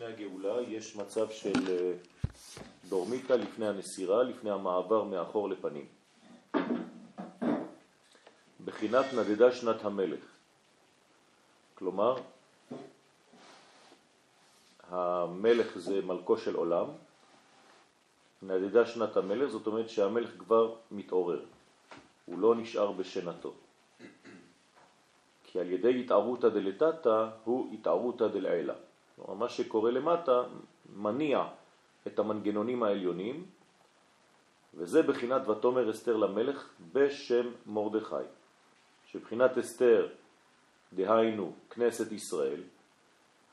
לפני הגאולה יש מצב של אה, דורמיטה לפני הנסירה, לפני המעבר מאחור לפנים. בחינת נדדה שנת המלך. כלומר, המלך זה מלכו של עולם, נדדה שנת המלך, זאת אומרת שהמלך כבר מתעורר, הוא לא נשאר בשנתו. כי על ידי התערותא דלתתא הוא התערותא דלעילה. כלומר, מה שקורה למטה מניע את המנגנונים העליונים, וזה בחינת ותומר אסתר למלך בשם מרדכי. שבחינת אסתר, דהיינו כנסת ישראל,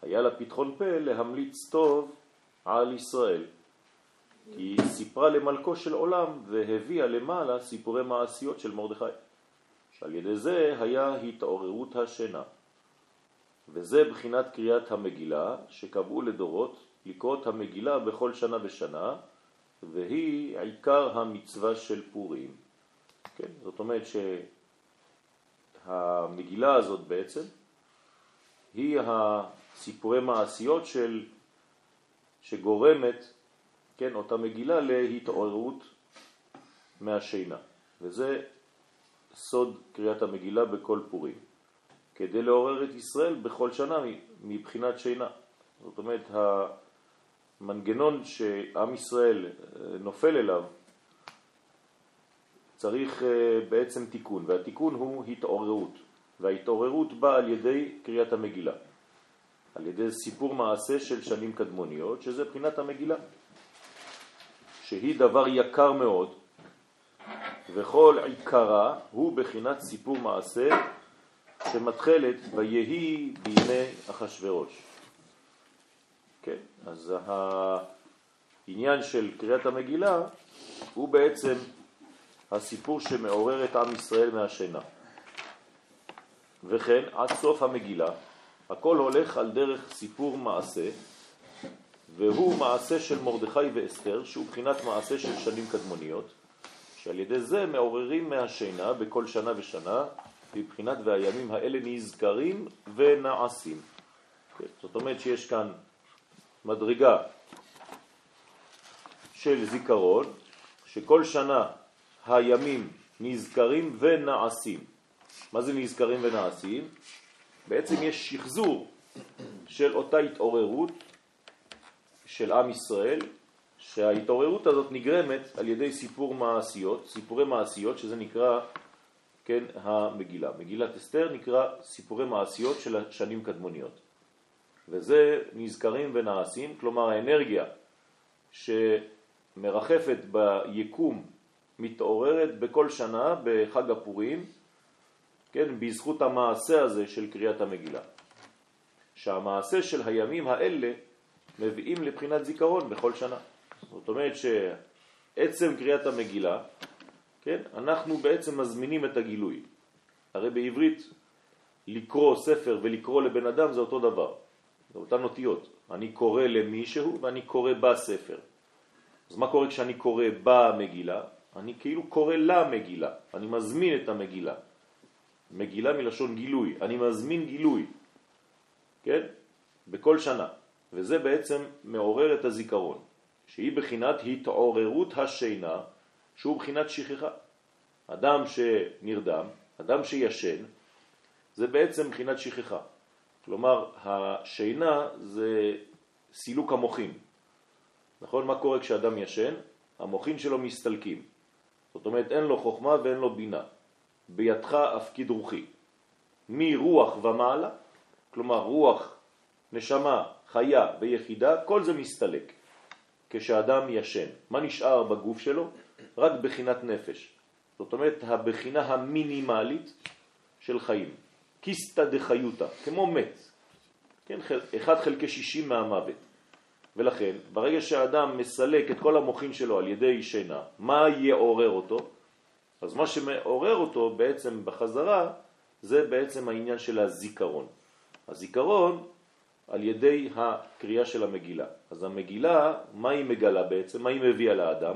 היה לה פתחון פה להמליץ טוב על ישראל. כי היא סיפרה למלכו של עולם והביאה למעלה סיפורי מעשיות של מרדכי. שעל ידי זה היה התעוררות השינה. וזה בחינת קריאת המגילה שקבעו לדורות לקרוא את המגילה בכל שנה ושנה, והיא עיקר המצווה של פורים. כן? זאת אומרת שהמגילה הזאת בעצם היא הסיפורי מעשיות של, שגורמת, כן, אותה מגילה להתעוררות מהשינה. וזה סוד קריאת המגילה בכל פורים. כדי לעורר את ישראל בכל שנה מבחינת שינה. זאת אומרת, המנגנון שעם ישראל אה, נופל אליו צריך אה, בעצם תיקון, והתיקון הוא התעוררות, וההתעוררות באה על ידי קריאת המגילה, על ידי סיפור מעשה של שנים קדמוניות, שזה בחינת המגילה, שהיא דבר יקר מאוד, וכל עיקרה הוא בחינת סיפור מעשה שמתחלת ויהי בימי אחשורוש. כן, אז העניין של קריאת המגילה הוא בעצם הסיפור שמעורר את עם ישראל מהשינה. וכן, עד סוף המגילה, הכל הולך על דרך סיפור מעשה, והוא מעשה של מרדכי ואסתר, שהוא בחינת מעשה של שנים קדמוניות, שעל ידי זה מעוררים מהשינה בכל שנה ושנה מבחינת והימים האלה נזכרים ונעשים. זאת אומרת שיש כאן מדרגה של זיכרון, שכל שנה הימים נזכרים ונעשים. מה זה נזכרים ונעשים? בעצם יש שחזור של אותה התעוררות של עם ישראל, שההתעוררות הזאת נגרמת על ידי סיפור מעשיות, סיפורי מעשיות, שזה נקרא כן, המגילה. מגילת אסתר נקרא סיפורי מעשיות של השנים קדמוניות. וזה נזכרים ונעשים, כלומר האנרגיה שמרחפת ביקום מתעוררת בכל שנה בחג הפורים, כן, בזכות המעשה הזה של קריאת המגילה. שהמעשה של הימים האלה מביאים לבחינת זיכרון בכל שנה. זאת אומרת שעצם קריאת המגילה כן? אנחנו בעצם מזמינים את הגילוי. הרי בעברית לקרוא ספר ולקרוא לבן אדם זה אותו דבר, זה אותן אותיות. אני קורא למישהו ואני קורא בספר. אז מה קורה כשאני קורא במגילה? אני כאילו קורא למגילה, אני מזמין את המגילה. מגילה מלשון גילוי, אני מזמין גילוי, כן? בכל שנה. וזה בעצם מעורר את הזיכרון, שהיא בחינת התעוררות השינה שהוא בחינת שכחה. אדם שנרדם, אדם שישן, זה בעצם בחינת שכחה. כלומר, השינה זה סילוק המוחים. נכון? מה קורה כשאדם ישן? המוחים שלו מסתלקים. זאת אומרת, אין לו חוכמה ואין לו בינה. בידך אפקיד רוחי. מרוח ומעלה, כלומר רוח, נשמה, חיה ויחידה, כל זה מסתלק כשאדם ישן. מה נשאר בגוף שלו? רק בחינת נפש. זאת אומרת, הבחינה המינימלית של חיים. קיסטה דחיותה, כמו מת. כן, אחד חלקי שישים מהמוות. ולכן, ברגע שהאדם מסלק את כל המוחים שלו על ידי שינה, מה יעורר אותו? אז מה שמעורר אותו בעצם בחזרה, זה בעצם העניין של הזיכרון. הזיכרון על ידי הקריאה של המגילה. אז המגילה, מה היא מגלה בעצם? מה היא מביאה לאדם?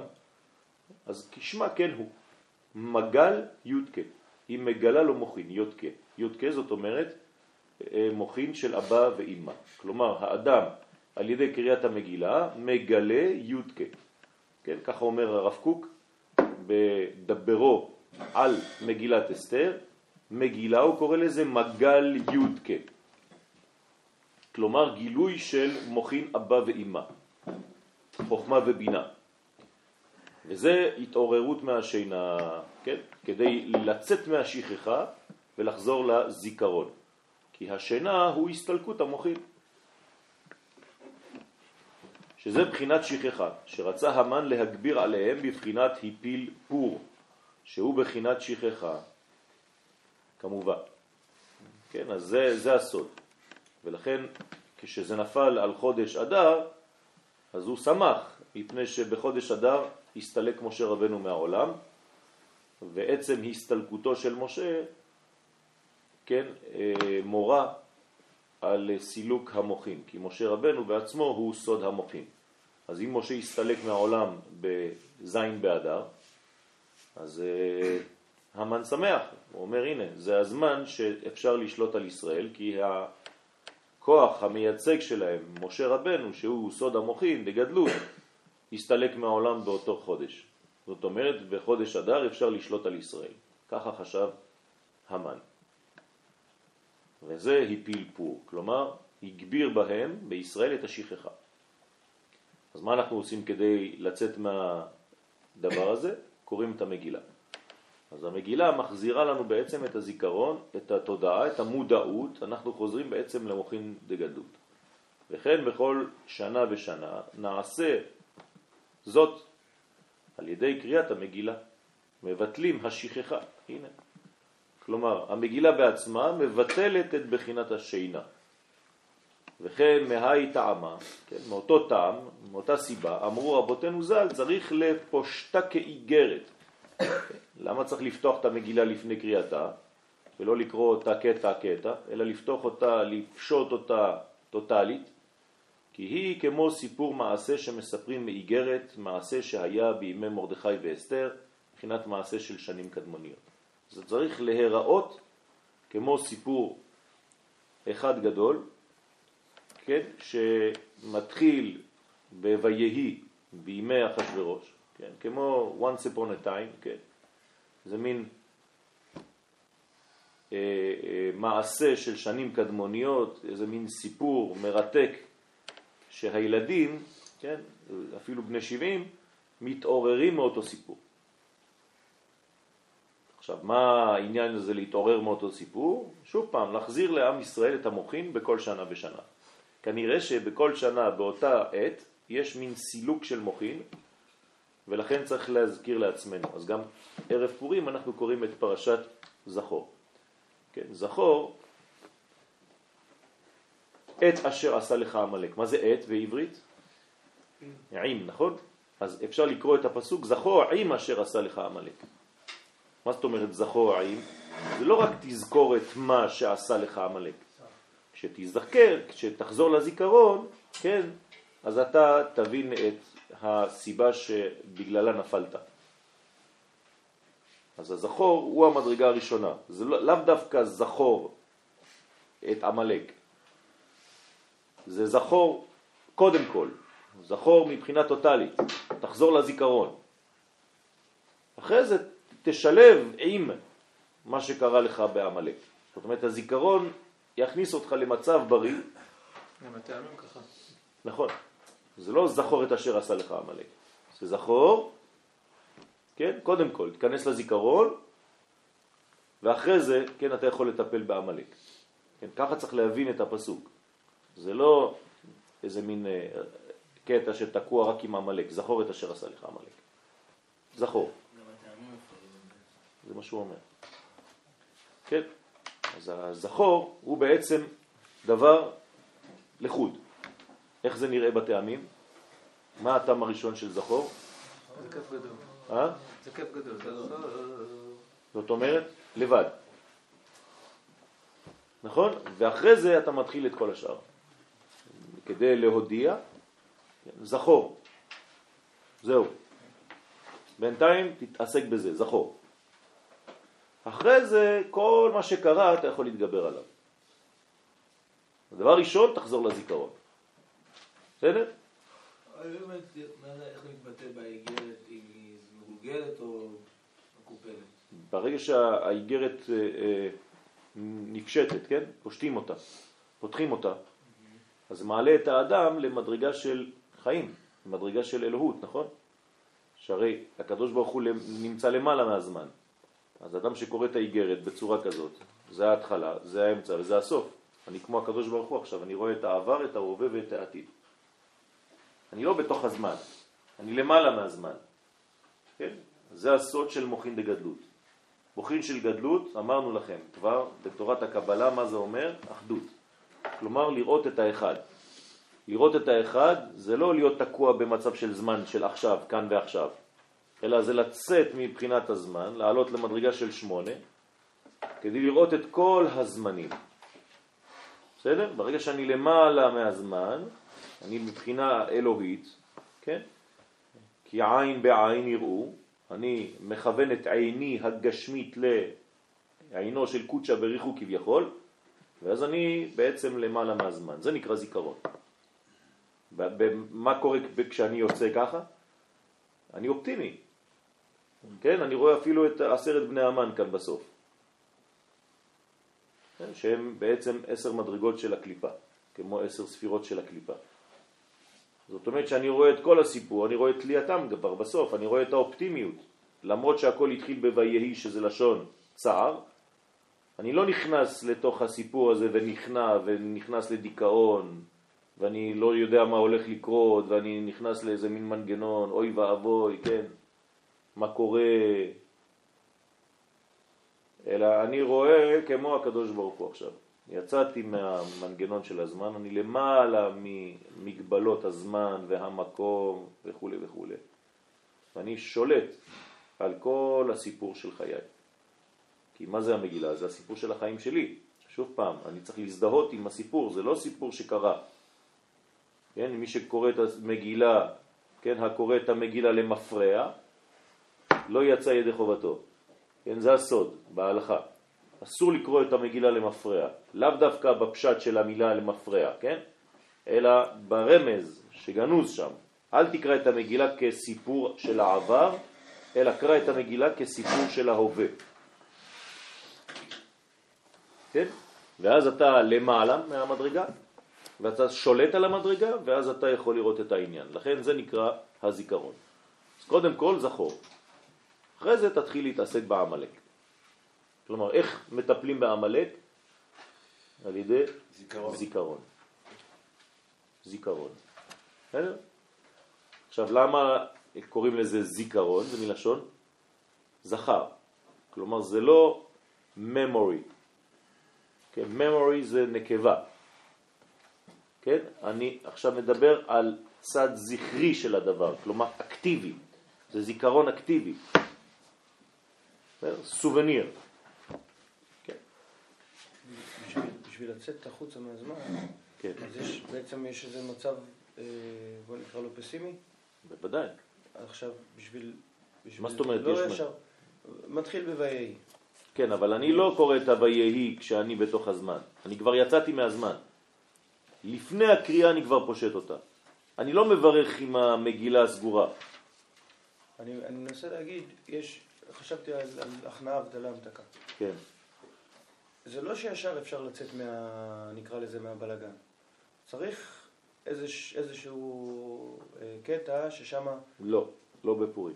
אז כשמה כן הוא. מגל יודקה. היא מגלה לו מוכין, יודקה. יודקה זאת אומרת אה, מוכין של אבא ואימא. כלומר, האדם על ידי קריאת המגילה מגלה יודקה. כן, ככה אומר הרב קוק בדברו על מגילת אסתר, מגילה הוא קורא לזה מגל יודקה. כלומר גילוי של מוכין אבא ואימא, חוכמה ובינה. וזה התעוררות מהשינה, כן? כדי לצאת מהשכחה ולחזור לזיכרון. כי השינה הוא הסתלקות המוחין. שזה בחינת שכחה, שרצה המן להגביר עליהם בבחינת היפיל פור, שהוא בחינת שכחה, כמובן. כן, אז זה, זה הסוד. ולכן כשזה נפל על חודש אדר, אז הוא שמח, מפני שבחודש אדר הסתלק משה רבנו מהעולם, ועצם הסתלקותו של משה, כן, אה, מורה על סילוק המוחים, כי משה רבנו בעצמו הוא סוד המוחים. אז אם משה הסתלק מהעולם בזין באדר, אז אה, המן שמח, הוא אומר הנה, זה הזמן שאפשר לשלוט על ישראל, כי הכוח המייצג שלהם, משה רבנו, שהוא סוד המוחים בגדלות, הסתלק מהעולם באותו חודש. זאת אומרת, בחודש אדר אפשר לשלוט על ישראל. ככה חשב המן. וזה הפיל פור, כלומר, הגביר בהם, בישראל, את השכחה. אז מה אנחנו עושים כדי לצאת מהדבר הזה? קוראים את המגילה. אז המגילה מחזירה לנו בעצם את הזיכרון, את התודעה, את המודעות, אנחנו חוזרים בעצם למוחין דגדלות. וכן בכל שנה ושנה נעשה זאת על ידי קריאת המגילה. מבטלים השכחה, הנה. כלומר, המגילה בעצמה מבטלת את בחינת השינה. וכן מהי טעמה, כן, מאותו טעם, מאותה סיבה, אמרו רבותינו ז"ל, צריך לפושטה כאיגרת. למה צריך לפתוח את המגילה לפני קריאתה, ולא לקרוא אותה קטע קטע, אלא לפתוח אותה, לפשוט אותה טוטלית, כי היא כמו סיפור מעשה שמספרים מאיגרת, מעשה שהיה בימי מרדכי ואסתר, מבחינת מעשה של שנים קדמוניות. זה צריך להיראות כמו סיפור אחד גדול, כן, שמתחיל ב"ויהי" בימי אחשוורוש, כן, כמו once upon a time, כן, זה מין אה, אה, מעשה של שנים קדמוניות, איזה מין סיפור מרתק שהילדים, כן, אפילו בני 70, מתעוררים מאותו סיפור. עכשיו, מה העניין הזה להתעורר מאותו סיפור? שוב פעם, להחזיר לעם ישראל את המוחין בכל שנה ושנה. כנראה שבכל שנה באותה עת יש מין סילוק של מוחין, ולכן צריך להזכיר לעצמנו. אז גם ערב פורים אנחנו קוראים את פרשת זכור. כן, זכור, עת אשר עשה לך המלאק. מה זה עת בעברית? עם, נכון? אז אפשר לקרוא את הפסוק זכור עם אשר עשה לך המלאק. מה זאת אומרת זכור עם? זה לא רק תזכור את מה שעשה לך המלאק. כשתזכר, כשתחזור לזיכרון, כן, אז אתה תבין את הסיבה שבגללה נפלת. אז הזכור הוא המדרגה הראשונה. זה לא, לאו דווקא זכור את עמלק. זה זכור קודם כל, זכור מבחינה טוטלית, תחזור לזיכרון. אחרי זה תשלב עם מה שקרה לך בעמלק. זאת אומרת, הזיכרון יכניס אותך למצב בריא. גם הטעמים ככה. נכון. זה לא זכור את אשר עשה לך עמלק. זה זכור, כן, קודם כל, תכנס לזיכרון, ואחרי זה, כן, אתה יכול לטפל בעמלק. כן, ככה צריך להבין את הפסוק. זה לא איזה מין אה, קטע שתקוע רק עם עמלק, זכור את אשר עשה לך עמלק. זכור. זה מה שהוא אומר. כן, אז הזכור הוא בעצם דבר לחוד. איך זה נראה בטעמים? מה הטעם הראשון של זכור? זה כיף גדול. אה? זה כיף גדול. זאת אומרת, לבד. נכון? ואחרי זה אתה מתחיל את כל השאר. כדי להודיע, זכור. זהו. בינתיים תתעסק בזה, זכור. אחרי זה, כל מה שקרה אתה יכול להתגבר עליו. הדבר ראשון, תחזור לזיכרון. בסדר? ברגע שהאיגרת אה, אה, נפשטת, כן? פושטים אותה, פותחים אותה, אז זה מעלה את האדם למדרגה של חיים, למדרגה של אלוהות, נכון? שהרי הקדוש ברוך הוא נמצא למעלה מהזמן. אז אדם שקורא את האיגרת בצורה כזאת, זה ההתחלה, זה האמצע וזה הסוף. אני כמו הקדוש ברוך הוא עכשיו, אני רואה את העבר, את ההווה ואת העתיד. אני לא בתוך הזמן, אני למעלה מהזמן. כן? זה הסוד של מוכין דגדלות. מוכין של גדלות, אמרנו לכם כבר בתורת הקבלה מה זה אומר? אחדות. כלומר לראות את האחד. לראות את האחד זה לא להיות תקוע במצב של זמן של עכשיו, כאן ועכשיו, אלא זה לצאת מבחינת הזמן, לעלות למדרגה של שמונה, כדי לראות את כל הזמנים. בסדר? ברגע שאני למעלה מהזמן, אני מבחינה אלוהית, כן? כי עין בעין יראו, אני מכוון את עיני הגשמית לעינו של קודשה בריחו כביכול, ואז אני בעצם למעלה מהזמן. זה נקרא זיכרון. מה קורה כשאני יוצא ככה? אני אופטימי. כן, אני רואה אפילו את עשרת בני המן כאן בסוף. כן, שהם בעצם עשר מדרגות של הקליפה, כמו עשר ספירות של הקליפה. זאת אומרת שאני רואה את כל הסיפור, אני רואה את תלייתם כבר בסוף, אני רואה את האופטימיות. למרות שהכל התחיל בויהי שזה לשון צער, אני לא נכנס לתוך הסיפור הזה ונכנע ונכנס לדיכאון ואני לא יודע מה הולך לקרות ואני נכנס לאיזה מין מנגנון, אוי ואבוי, כן, מה קורה, אלא אני רואה כמו הקדוש ברוך הוא עכשיו. יצאתי מהמנגנון של הזמן, אני למעלה ממגבלות הזמן והמקום וכו' וכו'. ואני שולט על כל הסיפור של חיי. כי מה זה המגילה? זה הסיפור של החיים שלי. שוב פעם, אני צריך להזדהות עם הסיפור, זה לא סיפור שקרה. כן, מי שקורא את המגילה, כן, הקורא את המגילה למפרע, לא יצא ידי חובתו. כן, זה הסוד בהלכה. אסור לקרוא את המגילה למפרע, לאו דווקא בפשט של המילה למפרע, כן? אלא ברמז שגנוז שם. אל תקרא את המגילה כסיפור של העבר, אלא קרא את המגילה כסיפור של ההווה. כן? ואז אתה למעלה מהמדרגה, ואתה שולט על המדרגה, ואז אתה יכול לראות את העניין. לכן זה נקרא הזיכרון. אז קודם כל זכור. אחרי זה תתחיל להתעסק בעמלק. כלומר, איך מטפלים בעמלק? על ידי זיכרון. זיכרון. זיכרון. עכשיו, למה קוראים לזה זיכרון? זה מלשון זכר. כלומר, זה לא memory. כן, memory זה נקבה. כן? אני עכשיו מדבר על צד זכרי של הדבר, כלומר אקטיבי. זה זיכרון אקטיבי. סובניר. כן. בשביל לצאת החוצה מהזמן, כן. אז יש, בעצם יש איזה מצב, אה, בוא נקרא לו פסימי? בוודאי. עכשיו, בשביל... בשביל מה זאת אומרת? לא יש... ישר, מתחיל בויהי. כן, אבל אני לא קורא את הויהי כשאני בתוך הזמן. אני כבר יצאתי מהזמן. לפני הקריאה אני כבר פושט אותה. אני לא מברך עם המגילה הסגורה. אני, אני מנסה להגיד, יש, חשבתי על, על הכנעה, הבדלה, המתקה. כן. זה לא שישר אפשר לצאת מה... נקרא לזה מהבלגן. צריך איזוש, איזשהו אה, קטע ששם... לא, לא בפורים.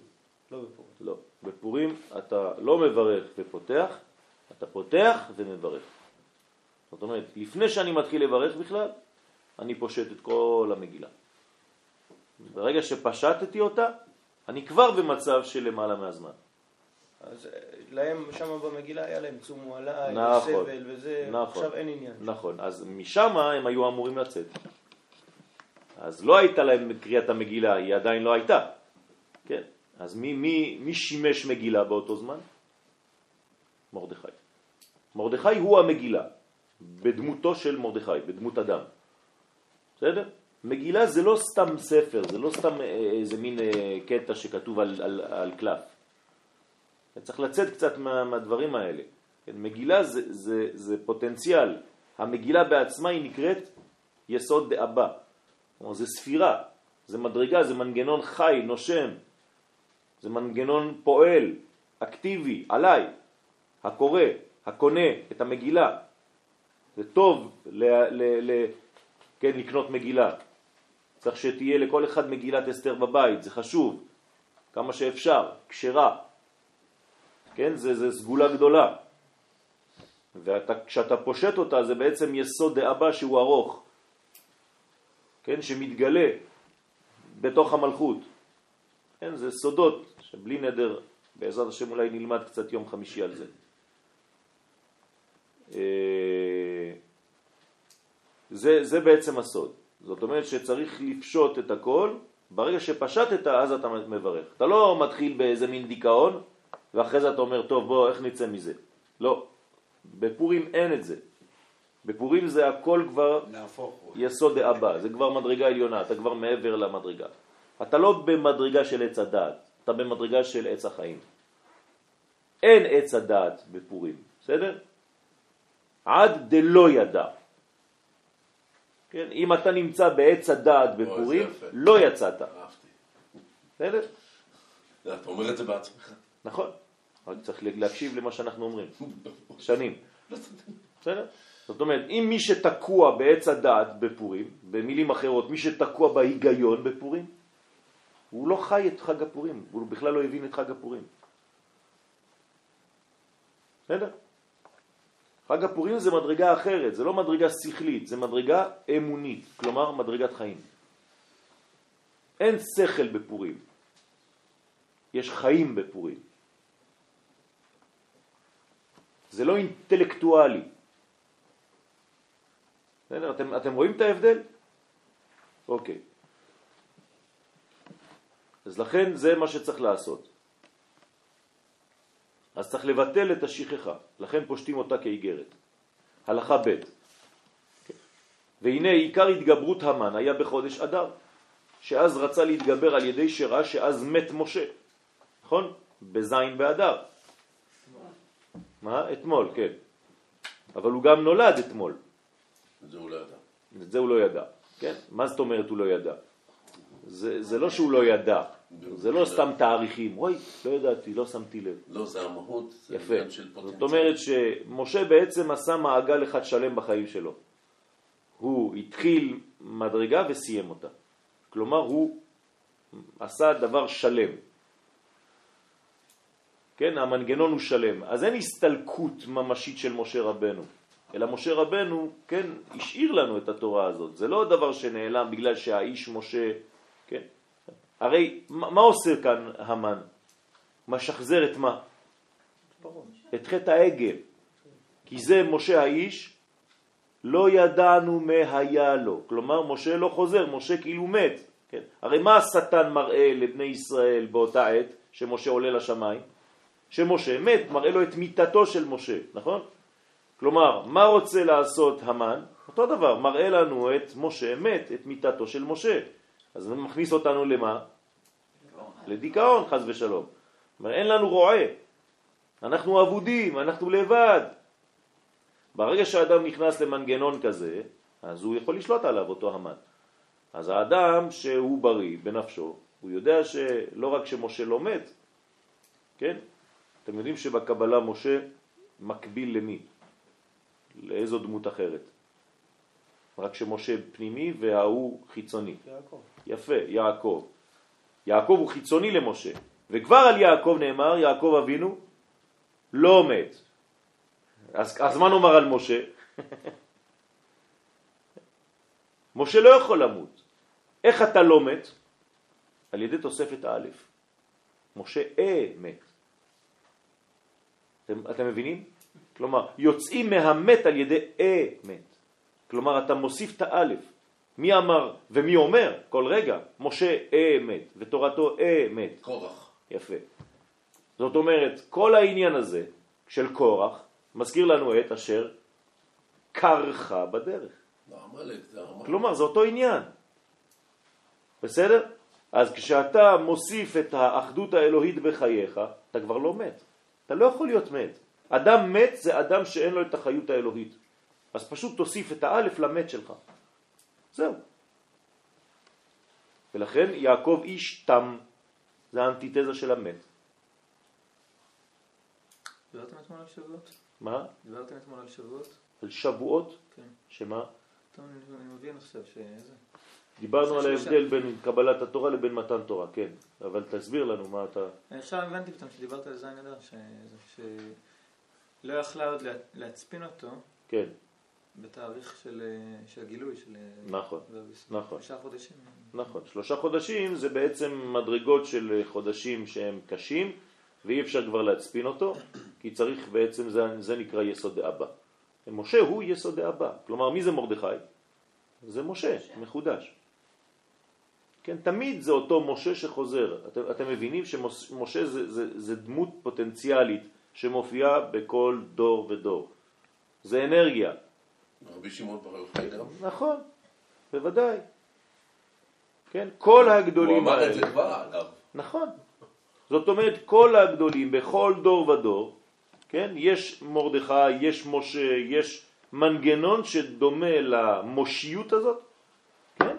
לא בפורים. לא. בפורים אתה לא מברך ופותח, אתה פותח ומברך. זאת אומרת, לפני שאני מתחיל לברך בכלל, אני פושט את כל המגילה. ברגע שפשטתי אותה, אני כבר במצב של למעלה מהזמן. אז אה, להם שם במגילה היה להם צום מועלה, נכון, סבל וזה, נכון, עכשיו אין עניין. נכון, אז משם הם היו אמורים לצאת. אז לא הייתה להם קריאת המגילה, היא עדיין לא הייתה. כן, אז מי, מי, מי שימש מגילה באותו זמן? מרדכי. מרדכי הוא המגילה, בדמותו של מרדכי, בדמות אדם. בסדר? מגילה זה לא סתם ספר, זה לא סתם אה, איזה מין אה, קטע שכתוב על, על, על קלף. צריך לצאת קצת מה, מהדברים האלה. כן, מגילה זה, זה, זה פוטנציאל. המגילה בעצמה היא נקראת יסוד דאבא. כלומר, זה ספירה, זה מדרגה, זה מנגנון חי, נושם, זה מנגנון פועל, אקטיבי, עליי, הקורא, הקונה את המגילה. זה טוב ל, ל, ל, כן, לקנות מגילה. צריך שתהיה לכל אחד מגילת אסתר בבית, זה חשוב, כמה שאפשר, כשרה. כן, זה, זה סגולה גדולה. וכשאתה פושט אותה זה בעצם יסוד דאבא שהוא ארוך, כן, שמתגלה בתוך המלכות. כן, זה סודות שבלי נדר, בעזרת השם אולי נלמד קצת יום חמישי על זה. אה, זה, זה בעצם הסוד. זאת אומרת שצריך לפשוט את הכל, ברגע שפשטת אז אתה מברך. אתה לא מתחיל באיזה מין דיכאון ואחרי זה אתה אומר, טוב בוא איך נצא מזה. לא, בפורים אין את זה. בפורים זה הכל כבר יסוד דאבא, זה כבר מדרגה עליונה, אתה כבר מעבר למדרגה. אתה לא במדרגה של עץ הדעת, אתה במדרגה של עץ החיים. אין עץ הדעת בפורים, בסדר? עד דלא ידע. כן? אם אתה נמצא בעץ הדעת בפורים, לא יצאת. בסדר? אתה אומר את זה בעצמך. נכון, רק צריך להקשיב למה שאנחנו אומרים. שנים. בסדר? זאת אומרת, אם מי שתקוע בעץ הדעת בפורים, במילים אחרות, מי שתקוע בהיגיון בפורים, הוא לא חי את חג הפורים, הוא בכלל לא הבין את חג הפורים. בסדר? חג הפורים זה מדרגה אחרת, זה לא מדרגה שכלית, זה מדרגה אמונית, כלומר מדרגת חיים. אין שכל בפורים, יש חיים בפורים. זה לא אינטלקטואלי. בסדר? אתם, אתם רואים את ההבדל? אוקיי. אז לכן זה מה שצריך לעשות. אז צריך לבטל את השכחה, לכן פושטים אותה כאיגרת. הלכה ב' והנה עיקר התגברות המן היה בחודש אדר, שאז רצה להתגבר על ידי שראה שאז מת משה, נכון? בזין באדר. מה? אתמול, כן. אבל הוא גם נולד אתמול. את זה הוא לא ידע. את זה הוא לא ידע, כן? מה זאת אומרת הוא לא ידע? זה, זה לא שהוא לא ידע, זה לא סתם תאריכים, אוי, לא ידעתי, לא שמתי לב. לא, זה המהות, זה יפה. עניין של זאת פוטנציאל. אומרת שמשה בעצם עשה מעגל אחד שלם בחיים שלו. הוא התחיל מדרגה וסיים אותה. כלומר, הוא עשה דבר שלם. כן, המנגנון הוא שלם. אז אין הסתלקות ממשית של משה רבנו, אלא משה רבנו, כן, השאיר לנו את התורה הזאת. זה לא דבר שנעלם בגלל שהאיש משה, כן. הרי מה, מה עושה כאן המן? משחזר את מה? את חטא העגל. כי זה משה האיש, לא ידענו מה היה לו. כלומר, משה לא חוזר, משה כאילו מת. כן? הרי מה השטן מראה לבני ישראל באותה עת שמשה עולה לשמיים? שמשה מת, מראה לו את מיטתו של משה, נכון? כלומר, מה רוצה לעשות המן? אותו דבר, מראה לנו את משה מת, את מיטתו של משה. אז זה מכניס אותנו למה? לדיכאון, חז ושלום. אומר, אין לנו רועה, אנחנו אבודים, אנחנו לבד. ברגע שהאדם נכנס למנגנון כזה, אז הוא יכול לשלוט עליו, אותו המן. אז האדם שהוא בריא בנפשו, הוא יודע שלא רק שמשה לא מת, כן? אתם יודעים שבקבלה משה מקביל למי? לאיזו דמות אחרת? רק שמשה פנימי וההוא חיצוני. יעקב. יפה, יעקב. יעקב הוא חיצוני למשה, וכבר על יעקב נאמר, יעקב אבינו לא מת. אז, אז מה נאמר על משה? משה לא יכול למות. איך אתה לא מת? על ידי תוספת א'. משה אה מת. אתם, אתם מבינים? כלומר, יוצאים מהמת על ידי אה מת. כלומר, אתה מוסיף את האלף. מי אמר ומי אומר כל רגע? משה אה מת, ותורתו אה מת. קורח. יפה. זאת אומרת, כל העניין הזה של קורח מזכיר לנו את אשר קרחה בדרך. לא. כלומר, זה אותו עניין. בסדר? אז כשאתה מוסיף את האחדות האלוהית בחייך, אתה כבר לא מת. אתה לא יכול להיות מת. אדם מת זה אדם שאין לו את החיות האלוהית. אז פשוט תוסיף את האלף למת שלך. זהו. ולכן יעקב איש תם, זה האנטיתזה של המת. דיברתם אתמול על שבועות? מה? דיברתם אתמול על שבועות? על שבועות? כן. שמה? טוב, אני אני מבין עכשיו שזה... דיברנו על. ההבדל בין קבלת התורה לבין מתן תורה, כן. אבל תסביר לנו מה אתה... אני עכשיו הבנתי פתאום שדיברת על זין אדר, ש- שלא יכלה עוד לה- להצפין אותו כן, בתאריך של אה, של הגילוי של... אה, נכון. נכון. שלושה חודשים. נכון. שלושה חודשים זה בעצם מדרגות של חודשים שהם קשים, ואי אפשר כבר להצפין אותו, כי צריך בעצם, זה, זה נקרא יסוד אבא. משה הוא יסוד אבא. כלומר, מי זה מרדכי? זה משה, מחודש. כן, תמיד זה אותו משה שחוזר. אתם, אתם מבינים שמשה זה, זה, זה דמות פוטנציאלית שמופיעה בכל דור ודור. זה אנרגיה. רבי שמעון בר יוחאי גם. נכון, בוודאי. כן, כל הוא הגדולים אמר את זה האלה. כבר, אגב. נכון. זאת אומרת, כל הגדולים בכל דור ודור, כן, יש מרדכי, יש משה, יש מנגנון שדומה למושיות הזאת, כן,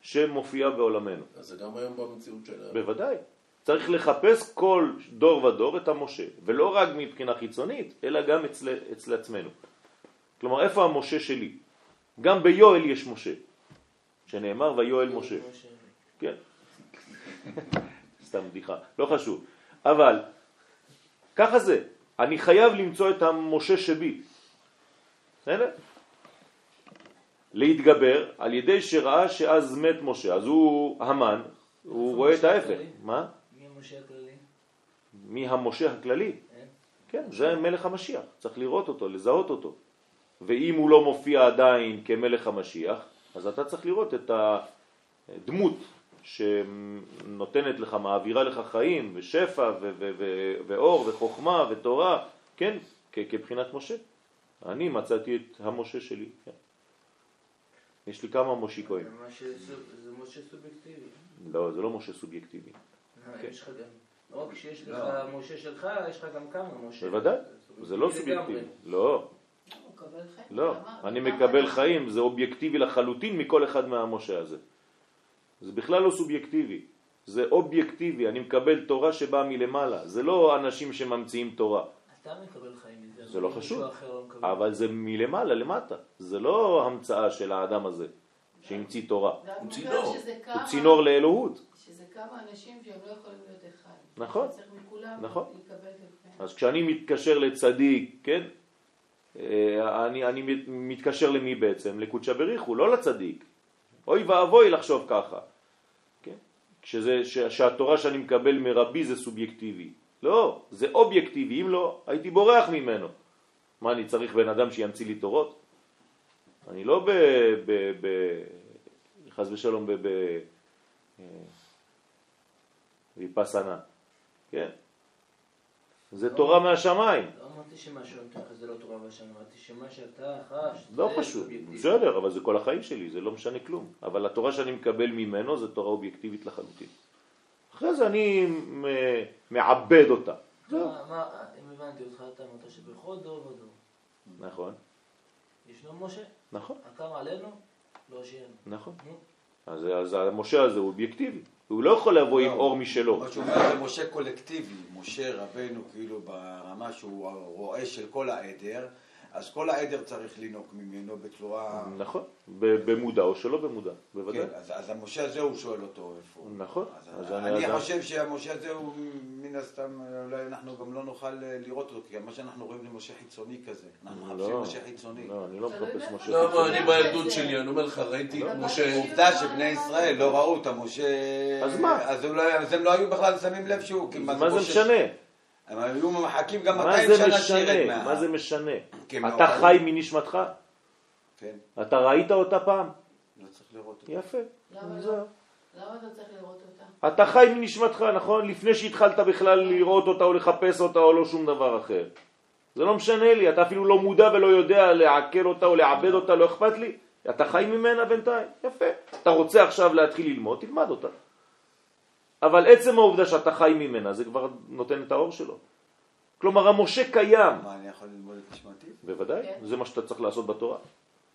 שמופיע בעולמנו. אז זה גם היום במציאות שלנו. בוודאי. צריך לחפש כל דור ודור את המשה, ולא רק מבחינה חיצונית, אלא גם אצל, אצל עצמנו. כלומר, איפה המשה שלי? גם ביואל יש משה, שנאמר ויואל משה. כן. סתם בדיחה, לא חשוב. אבל ככה זה, אני חייב למצוא את המשה שבי. בסדר? להתגבר על ידי שראה שאז מת משה. אז הוא המן, הוא רואה את ההפך. מה? מי המשה הכללי? מי המשה הכללי? אין? כן, זה מלך המשיח, צריך לראות אותו, לזהות אותו. ואם הוא לא מופיע עדיין כמלך המשיח, אז אתה צריך לראות את הדמות שנותנת לך, מעבירה לך חיים ושפע ואור וחוכמה ותורה, כן, כבחינת משה. אני מצאתי את המשה שלי, כן. יש לי כמה מושיקויים. זה מה שסוב- זה משה סובייקטיבי. לא, זה לא משה סובייקטיבי. אה, כן. יש לך גם... לא רק שיש לך לא. משה שלך, יש לך גם כמה משה. בוודאי, זה לא. סובייקטיבי. לא, מקבל חיים. לא, אני מקבל. חיים, זה אובייקטיבי לחלוטין מכל אחד מהמשה הזה. זה בכלל לא סובייקטיבי, זה אובייקטיבי, אני מקבל תורה שבאה מלמעלה, זה לא אנשים שממציאים תורה, אתה מקבל חיים מזה. זה לא חשוב. לא. אבל זה מלמעלה למטה, זה לא המצאה של האדם הזה שהמציא תורה, הוא צינור. הוא צינור לאלוהות. שזה כמה אנשים שהם לא יכולים להיות אחד. נכון. נכון. אז כשאני מתקשר לצדיק, כן, אני, אני מת- מתקשר למי בעצם? לקודשא בריחו, לא לצדיק. אוי ואבוי לחשוב ככה. כן? כשזה, ש, שהתורה שאני מקבל מרבי זה סובייקטיבי. לא, זה אובייקטיבי, אם לא, הייתי בורח ממנו. מה, אני צריך בן אדם שימציא לי תורות? אני לא ב... ב, ב חס ושלום ב... ב אה, ויפסנה, כן? זה תורה מהשמיים. לא אמרתי שמה לך זה לא תורה והשם, אמרתי שמה שאתה חש, לא פשוט. בסדר, אבל זה כל החיים שלי, זה לא משנה כלום. אבל התורה שאני מקבל ממנו זה תורה אובייקטיבית לחלוטין. אחרי זה אני מעבד אותה. אם הבנתי אותך, אתה אמרת שבכל דור ודור נכון, ישנו משה, נכון, הקם עלינו, לא שיהיה. נכון. אז, אז המשה הזה הוא אובייקטיבי. הוא לא יכול לבוא עם לא. אור משלו. מה שהוא אומר זה משה קולקטיבי, משה רבנו כאילו ברמה שהוא רואה של כל העדר, אז כל העדר צריך לנהוג ממנו בצורה... נכון, במודע או שלא במודע, בוודאי. כן, אז, אז המשה הזה הוא שואל אותו איפה. נכון. אני, חושב שהמשה הזה הוא מן הסתם, אולי אנחנו גם לא נוכל אה, לראות אותו, כי מה שאנחנו רואים זה משה חיצוני כזה. אנחנו מחפשים לא, משה חיצוני. לא, אני לא תלוי מחפש משה לא, אתה מה, אני בילדות שלי, אני אומר לך, ראיתי את משה... עובדה שבני ישראל לא ראו את המשה... אז מה? אז, לא, הם לא היו בכלל שמים לב שהוא... כי מה זה משנה? הם היו מחכים גם מה 200 זה שנה שירד משנה? מה... מה זה משנה? אתה לא חי. מנשמתך? כן, אתה ראית אותה פעם? לא צריך לראות אותו. יפה. למה. לא? למה אתה צריך לראות אותה? אתה חי מנשמתך, נכון? לפני שהתחלת בכלל לראות אותה או לחפש אותה או לא שום דבר אחר. זה לא משנה לי, אתה אפילו לא מודע ולא יודע לעכל אותה או לעבד אותה, לא אכפת לי. אתה חי ממנה בינתיים, יפה. אתה רוצה עכשיו להתחיל ללמוד, תלמד אותה. אבל עצם העובדה שאתה חי ממנה, זה כבר נותן את האור שלו. כלומר, המשה קיים. מה, אני יכול ללמוד את נשמתי? בוודאי, כן. זה מה שאתה צריך לעשות בתורה.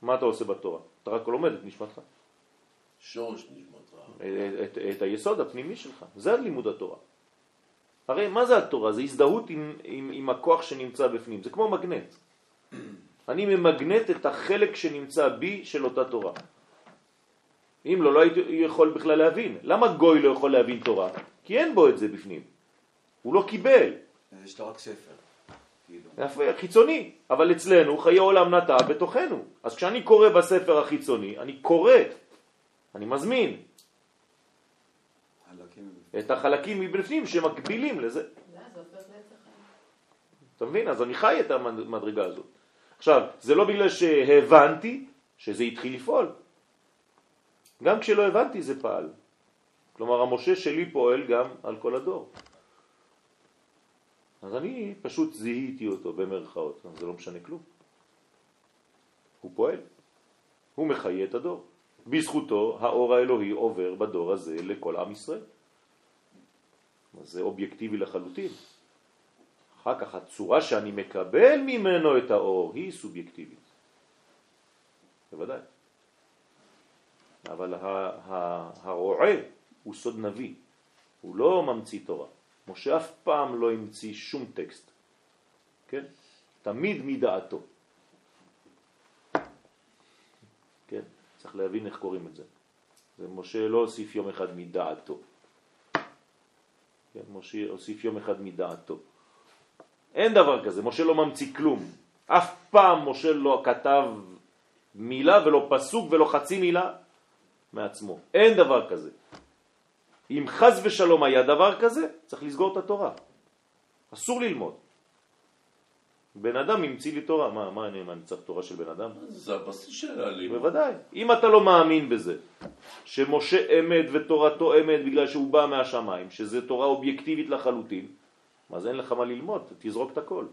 מה אתה עושה בתורה? אתה רק לומד את נשמתך. שורש נשמת רעב. את, את היסוד הפנימי שלך. זה לימוד התורה. הרי מה זה התורה? זה הזדהות עם, עם, עם הכוח שנמצא בפנים. זה כמו מגנט. אני ממגנט את החלק שנמצא בי של אותה תורה. אם לא, לא הייתי יכול בכלל להבין. למה גוי לא יכול להבין תורה? כי אין בו את זה בפנים. הוא לא קיבל. יש לו רק ספר. כאילו. חיצוני. אבל אצלנו חיי עולם נטע בתוכנו. אז כשאני קורא בספר החיצוני, אני קורא, אני מזמין. את החלקים מבפנים שמקבילים לזה. לא. אתה מבין? אז אני חי את המדרגה הזאת. עכשיו, זה לא בגלל שהבנתי שזה התחיל לפעול. גם כשלא הבנתי זה פעל. כלומר, המשה שלי פועל גם על כל הדור. אז אני פשוט זיהיתי אותו במרכאות, אז זה לא משנה כלום. הוא פועל, הוא מחיה את הדור. בזכותו האור האלוהי עובר בדור הזה לכל עם ישראל. זה אובייקטיבי לחלוטין. אחר כך הצורה שאני מקבל ממנו את האור היא סובייקטיבית. בוודאי. אבל הרועה הוא סוד נביא, הוא לא ממציא תורה. משה אף פעם לא המציא שום טקסט, כן? תמיד מדעתו. כן? צריך להבין איך קוראים את זה. זה משה לא הוסיף יום אחד מדעתו. כן? משה הוסיף יום אחד מדעתו. אין דבר כזה, משה לא ממציא כלום. אף פעם משה לא כתב מילה ולא פסוק ולא חצי מילה מעצמו. אין דבר כזה. אם חז ושלום היה דבר כזה, צריך לסגור את התורה. אסור ללמוד. בן אדם המציא לי תורה, מה, מה אני, מה, אני צריך תורה של בן אדם? זה הבסיס של הלימוד. בוודאי. אם אתה לא מאמין בזה, שמשה אמת ותורתו אמת בגלל שהוא בא מהשמיים, שזה תורה אובייקטיבית לחלוטין, אז אין לך מה ללמוד, תזרוק את הכל.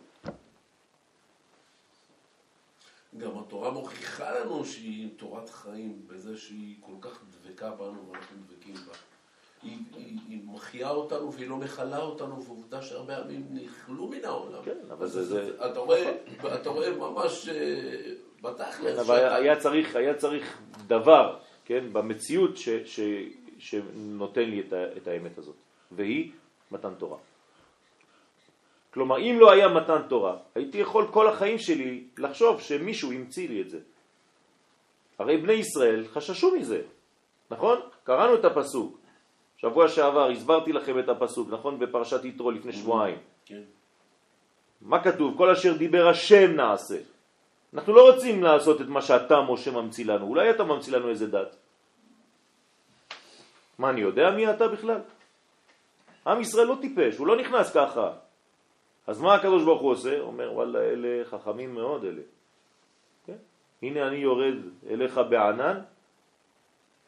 גם התורה מוכיחה לנו שהיא תורת חיים בזה שהיא כל כך דבקה בנו ואנחנו דבקים בה. היא, היא, היא מחיה אותנו והיא לא מכלה אותנו, ועובדה שהרבה עמים נכלו מן העולם. כן, אבל זה- זה- אתה רואה, אתה רואה ממש אה, בתכלס. אבל שאתה- היה צריך, היה צריך דבר, כן, במציאות ש, ש, שנותן לי את, ה, את האמת הזאת, והיא מתן תורה. כלומר, אם לא היה מתן תורה, הייתי יכול כל החיים שלי לחשוב שמישהו המציא לי את זה. הרי בני ישראל חששו מזה, נכון? קראנו את הפסוק. שבוע שעבר הסברתי לכם את הפסוק, נכון? בפרשת יתרו לפני שבועיים. כן. מה כתוב? כל אשר דיבר השם נעשה. אנחנו לא רוצים לעשות את מה שאתה, משה, ממציא לנו. אולי אתה ממציא לנו איזה דת. מה, אני יודע מי אתה בכלל? עם ישראל לא טיפש, הוא לא נכנס ככה. אז מה הקדוש ברוך הוא עושה? אומר, וואלה, אלה חכמים מאוד אלה. כן? הנה אני יורד אליך בענן,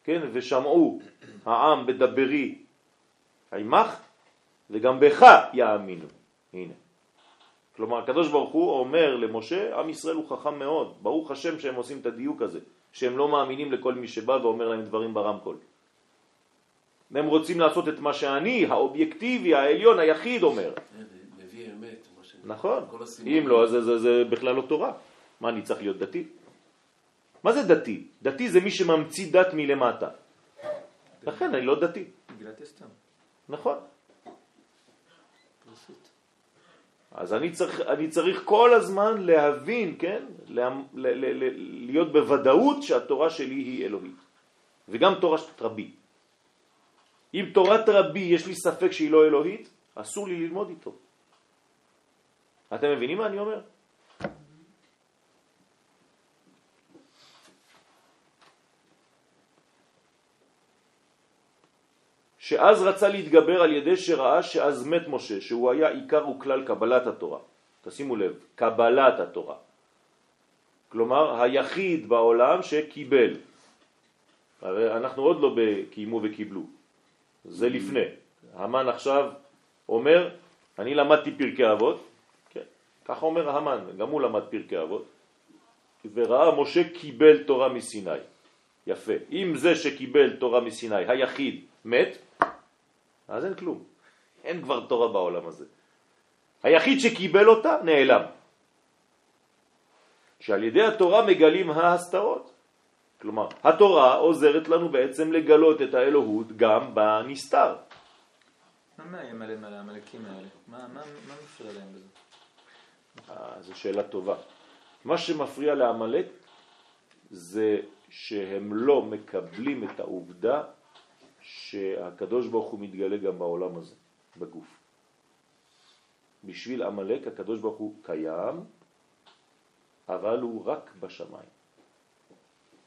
כן? ושמעו העם בדברי עמך, וגם בך יאמינו. הנה. כלומר, הקדוש ברוך הוא אומר למשה, עם ישראל הוא חכם מאוד, ברוך השם שהם עושים את הדיוק הזה, שהם לא מאמינים לכל מי שבא ואומר להם דברים ברמקול. הם רוצים לעשות את מה שאני, האובייקטיבי, העליון, היחיד אומר. נביא אמת. נכון. אם לא, אז זה בכלל לא תורה. מה, אני צריך להיות דתי? מה זה דתי? דתי זה מי שממציא דת מלמטה. לכן אני לא דתי, מגילת אסתר. נכון. אז אני צריך, אני צריך כל הזמן להבין, כן? לה, ל, ל, ל, להיות בוודאות שהתורה שלי היא אלוהית. וגם תורת רבי. אם תורת רבי יש לי ספק שהיא לא אלוהית, אסור לי ללמוד איתו. אתם מבינים מה אני אומר? שאז רצה להתגבר על ידי שראה שאז מת משה, שהוא היה עיקר וכלל קבלת התורה. תשימו לב, קבלת התורה. כלומר, היחיד בעולם שקיבל. הרי אנחנו עוד לא קיימו וקיבלו, זה לפני. המן עכשיו אומר, אני למדתי פרקי אבות, כן, ככה אומר המן, גם הוא למד פרקי אבות, וראה משה קיבל תורה מסיני. יפה. אם זה שקיבל תורה מסיני, היחיד, מת, אז אין כלום. אין כבר תורה בעולם הזה. היחיד שקיבל אותה נעלם. שעל ידי התורה מגלים ההסתרות. כלומר, התורה עוזרת לנו בעצם לגלות את האלוהות גם בנסתר. מה מאיים עליהם על העמלקים האלה? מה, מה, מה מפריע להם בזה? אה, זו שאלה טובה. מה שמפריע לעמלק זה שהם לא מקבלים את העובדה שהקדוש ברוך הוא מתגלה גם בעולם הזה, בגוף. בשביל עמלק הקדוש ברוך הוא קיים, אבל הוא רק בשמיים.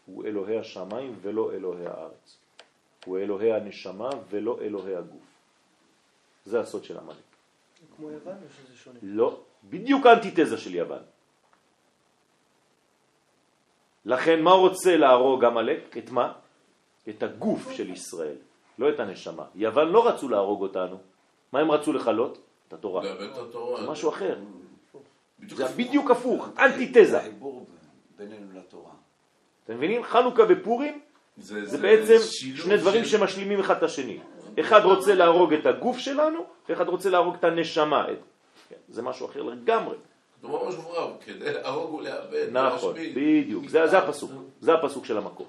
הוא אלוהי השמיים ולא אלוהי הארץ. הוא אלוהי הנשמה ולא אלוהי הגוף. זה הסוד של עמלק. כמו יוון או שזה שונה? לא, בדיוק האנטיתזה של יוון. לכן מה רוצה להרוג עמלק? את מה? את הגוף של ישראל, לא את הנשמה. יוון לא רצו להרוג אותנו. מה הם רצו לחלות? את התורה. זה משהו אחר. זה. בדיוק הפוך, אנטיתזה. החיבור בינינו לתורה. אתם מבינים? חנוכה ופורים זה, זה בעצם שני דברים של- שמשלימים אחד את השני. אחד רוצה להרוג את הגוף שלנו, ואחד רוצה להרוג את הנשמה. כן, זה משהו אחר לגמרי. כלומר, כדי להרוג ולאבד, נכון. בדיוק, זה, זה הפסוק, זה הפסוק של המקור.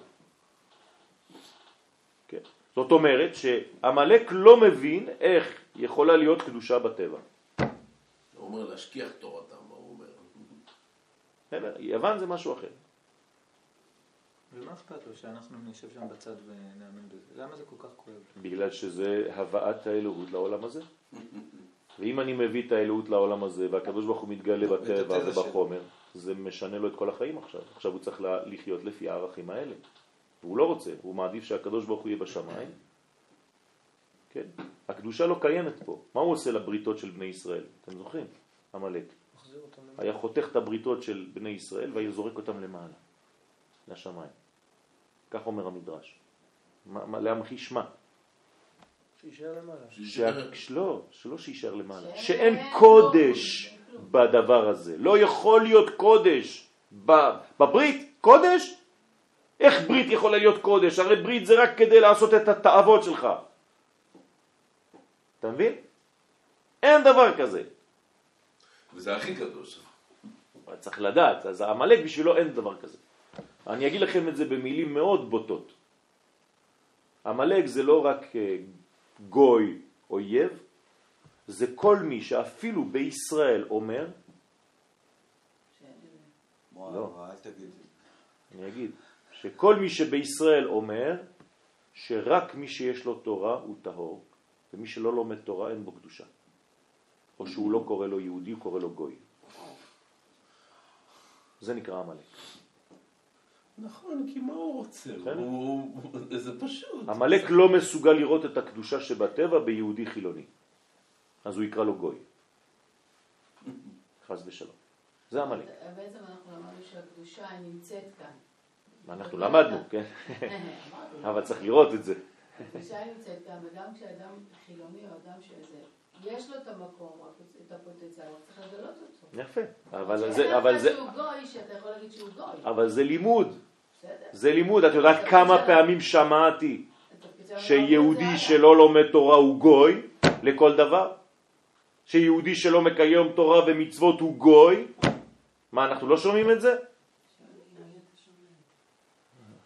זאת אומרת שעמלק לא מבין איך יכולה להיות קדושה בטבע. הוא אומר להשכיח תורתם, הוא אומר? בסדר? יוון זה משהו אחר. ומה אכפת לו שאנחנו נשב שם בצד ונאמין בזה? למה זה כל כך כואב? בגלל שזה הבאת האלוהות לעולם הזה. ואם אני מביא את האלוהות לעולם הזה, והקדוש ברוך הוא מתגלה בטבע. ובחומר, זה משנה לו את כל החיים עכשיו. עכשיו הוא צריך לחיות לפי הערכים האלה. והוא לא רוצה, הוא מעדיף שהקדוש ברוך הוא יהיה בשמיים. כן? הקדושה לא קיימת פה. מה הוא עושה לבריתות של בני ישראל? אתם זוכרים? עמלק. היה חותך את הבריתות של בני ישראל והיה זורק אותם למעלה, לשמיים. כך אומר המדרש. מה- מה- להמחיש מה? שיישאר למעלה. שה... לא, שלא שישאר למעלה. שאין. קודש. בדבר הזה. לא יכול להיות קודש בברית. קודש? איך ברית יכולה להיות קודש? הרי ברית זה רק כדי לעשות את התאוות שלך. אתה מבין? אין דבר כזה. וזה הכי קדוש. אבל צריך לדעת, אז העמלק בשבילו אין דבר כזה. אני אגיד לכם את זה במילים מאוד בוטות. עמלק זה לא רק אה, גוי אויב, זה כל מי שאפילו בישראל אומר, לא. אל תגיד. אני אגיד, שכל מי שבישראל אומר שרק מי שיש לו תורה הוא טהור, ומי שלא לומד תורה אין בו קדושה. או שהוא לא קורא לו יהודי, הוא קורא לו גוי. זה נקרא עמלק. נכון, כי מה הוא רוצה? הוא- זה פשוט. עמלק לא מסוגל לראות את הקדושה שבטבע ביהודי חילוני. אז הוא יקרא לו גוי. חס ושלום. זה עמלק. בעצם אנחנו למדנו שהקדושה היא נמצאת כאן. אנחנו למדנו, כן? אבל צריך לראות את זה. היא נמצאת כאן, וגם כשאדם חילוני או אדם שזה, יש לו את המקום, את הפוטנציאל, צריך לגלות אותו. יפה. אבל זה, אבל זה, שהוא גוי, שאתה יכול להגיד שהוא גוי. אבל זה לימוד. בסדר. זה לימוד. את יודעת כמה פעמים שמעתי שיהודי. שלא לומד תורה הוא גוי לכל דבר? שיהודי שלא מקיים תורה ומצוות הוא גוי? מה, אנחנו לא שומעים את זה?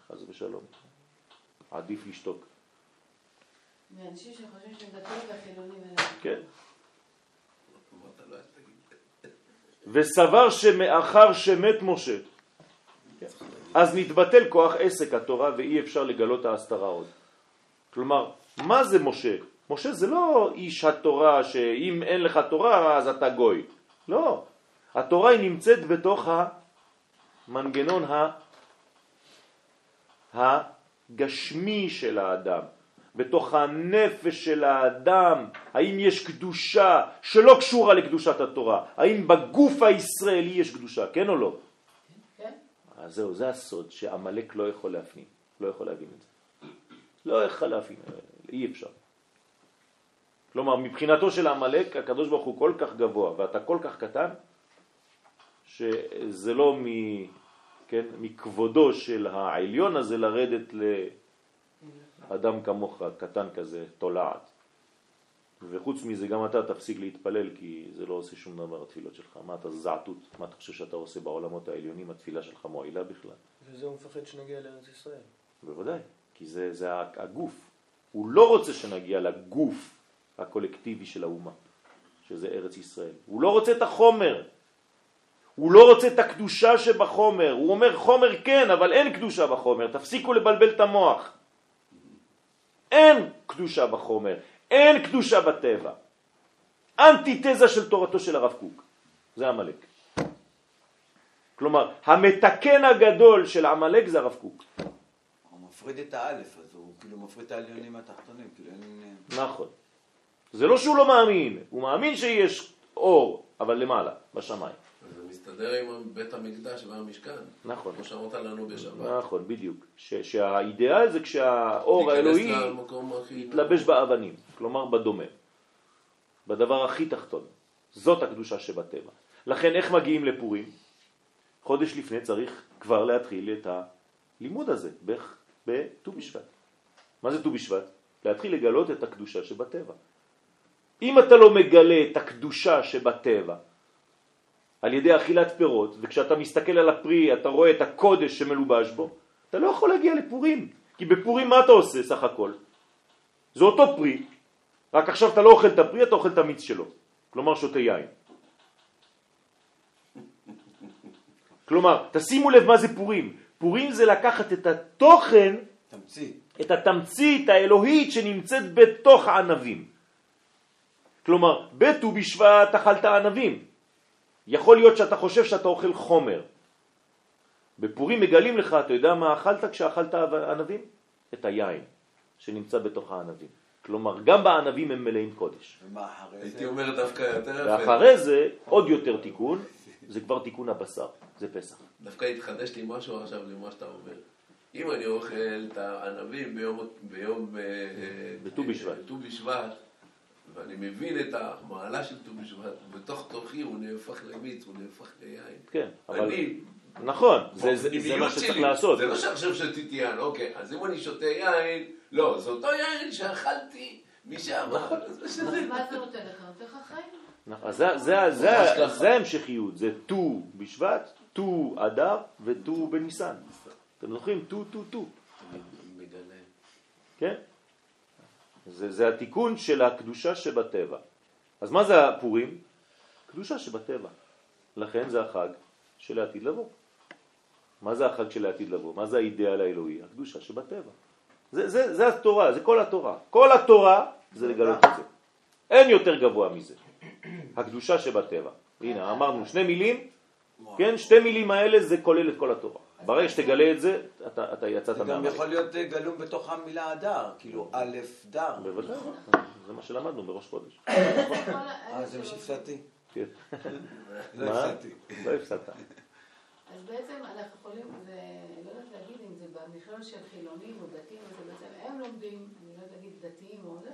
חס ושלום. עדיף לשתוק. מאנשים שחושבים שהם דתיים וחילונים. כן. וסבר שמאחר שמת משה, אז נתבטל כוח עסק התורה ואי אפשר לגלות ההסתרה עוד. כלומר, מה זה משה? משה זה לא איש התורה שאם אין לך תורה אז אתה גוי. לא. התורה היא נמצאת בתוך המנגנון ה... הגשמי של האדם, בתוך הנפש של האדם, האם יש קדושה שלא קשורה לקדושת התורה, האם בגוף הישראלי יש קדושה, כן או לא? כן? אז זהו, זה הסוד שעמלק לא יכול להפנים, לא יכול להבין את זה. לא יכול להבין, אי אפשר. כלומר, מבחינתו של עמלק, הקדוש ברוך הוא כל כך גבוה ואתה כל כך קטן, שזה לא מ, כן, מכבודו של העליון הזה לרדת לאדם כמוך, קטן כזה, תולעת. וחוץ מזה גם אתה תפסיק להתפלל כי זה לא עושה שום דבר התפילות שלך. מה אתה זעתות? מה אתה חושב שאתה עושה בעולמות העליונים? התפילה שלך מועילה בכלל? וזה הוא מפחד שנגיע לארץ ישראל. בוודאי, כי זה, זה הגוף. הוא לא רוצה שנגיע לגוף הקולקטיבי של האומה, שזה ארץ ישראל. הוא לא רוצה את החומר. הוא לא רוצה את הקדושה שבחומר. הוא אומר חומר כן, אבל אין קדושה בחומר. תפסיקו לבלבל את המוח. אין קדושה בחומר, אין קדושה בטבע. אנטיתזה של תורתו של הרב קוק. זה עמלק. כלומר, המתקן הגדול של עמלק זה הרב קוק. הוא מפריד את האלף, אז הוא כאילו מפריד את העליונים מהתחתונים, כאילו אין... נכון. זה לא שהוא לא מאמין, הוא מאמין שיש אור, אבל למעלה, בשמיים. מסתדר עם בית המקדש והמשכן. נכון. כמו שאמרת לנו בשבת. נכון, בדיוק. ש- שהאידאל זה כשהאור האלוהי. יתלבש באבנים, כלומר בדומה, בדבר הכי תחתון. זאת הקדושה שבטבע. לכן איך מגיעים לפורים? חודש לפני צריך כבר להתחיל את הלימוד הזה בט"ו בשבט. מה זה ט"ו בשבט? להתחיל לגלות את הקדושה שבטבע. אם אתה לא מגלה את הקדושה שבטבע על ידי אכילת פירות, וכשאתה מסתכל על הפרי אתה רואה את הקודש שמלובש בו, אתה לא יכול להגיע לפורים. כי בפורים מה אתה עושה סך הכל? זה אותו פרי, רק עכשיו אתה לא אוכל את הפרי, אתה אוכל את המיץ שלו. כלומר שותה יין. כלומר, תשימו לב מה זה פורים. פורים זה לקחת את התוכן, תמציא. את התמצית האלוהית שנמצאת בתוך הענבים. כלומר, בט"ו בשבט אכלת ענבים. יכול להיות שאתה חושב שאתה אוכל חומר. בפורים מגלים לך, אתה יודע מה אכלת כשאכלת ענבים? את היין שנמצא בתוך הענבים. כלומר, גם בענבים הם מלאים קודש. ומה אחרי הייתי זה? אומר דווקא יותר. ואחרי זה, עוד יותר תיקון, זה כבר תיקון הבשר, זה פסח. דווקא התחדש לי משהו עכשיו למה שאתה אומר. אם אני אוכל את הענבים ביום, ביום אה, בט"ו בשבט. בט"ו בשבט, ואני מבין את המעלה של ט"ו בשבט, בתוך תוכי הוא נהפך למיץ, הוא נהפך ליין. כן, אבל... אני, נכון, זה, זה, זה בפנימיות מה שצריך שלי, לעשות. זה לא שעכשיו שתיתי יין, אוקיי, אז אם אני שותה יין, לא, זה אותו יין שאכלתי משם. נכון. מה זה נותן לך? נותן לך חיים. נכון, אז זה, זה, זה, זה, זה ההמשכיות, זה ט"ו בשבט, ט"ו אדר וט"ו בניסן. אתם זוכרים? ט"ו, ט"ו, ט"ו. מגלה. כן? זה, זה התיקון של הקדושה שבטבע. אז מה זה הפורים? קדושה שבטבע. לכן זה החג של העתיד לבוא. מה זה החג של העתיד לבוא? מה זה האידאל האלוהי? הקדושה שבטבע. זה, זה, זה התורה, זה כל התורה. כל התורה זה לגלות את זה. אין יותר גבוה מזה. הקדושה שבטבע. הנה, אמרנו שני מילים, כן? שתי מילים האלה זה כולל את כל התורה. ברגע שתגלה את זה, אתה, אתה יצאת זה גם מהמלך. יכול להיות אה, גלום בתוך המילה הדר, כאילו א' דר. בוודאי, זה מה שלמדנו בראש חודש. אה, זה מה שהפסדתי? כן. לא מה? הפסדתי. לא הפסדת. אז בעצם אנחנו יכולים, זה, לא יודעת להגיד אם זה במכלול של חילונים או דתיים, אז בעצם הם לומדים, אני לא יודעת להגיד דתיים או זה,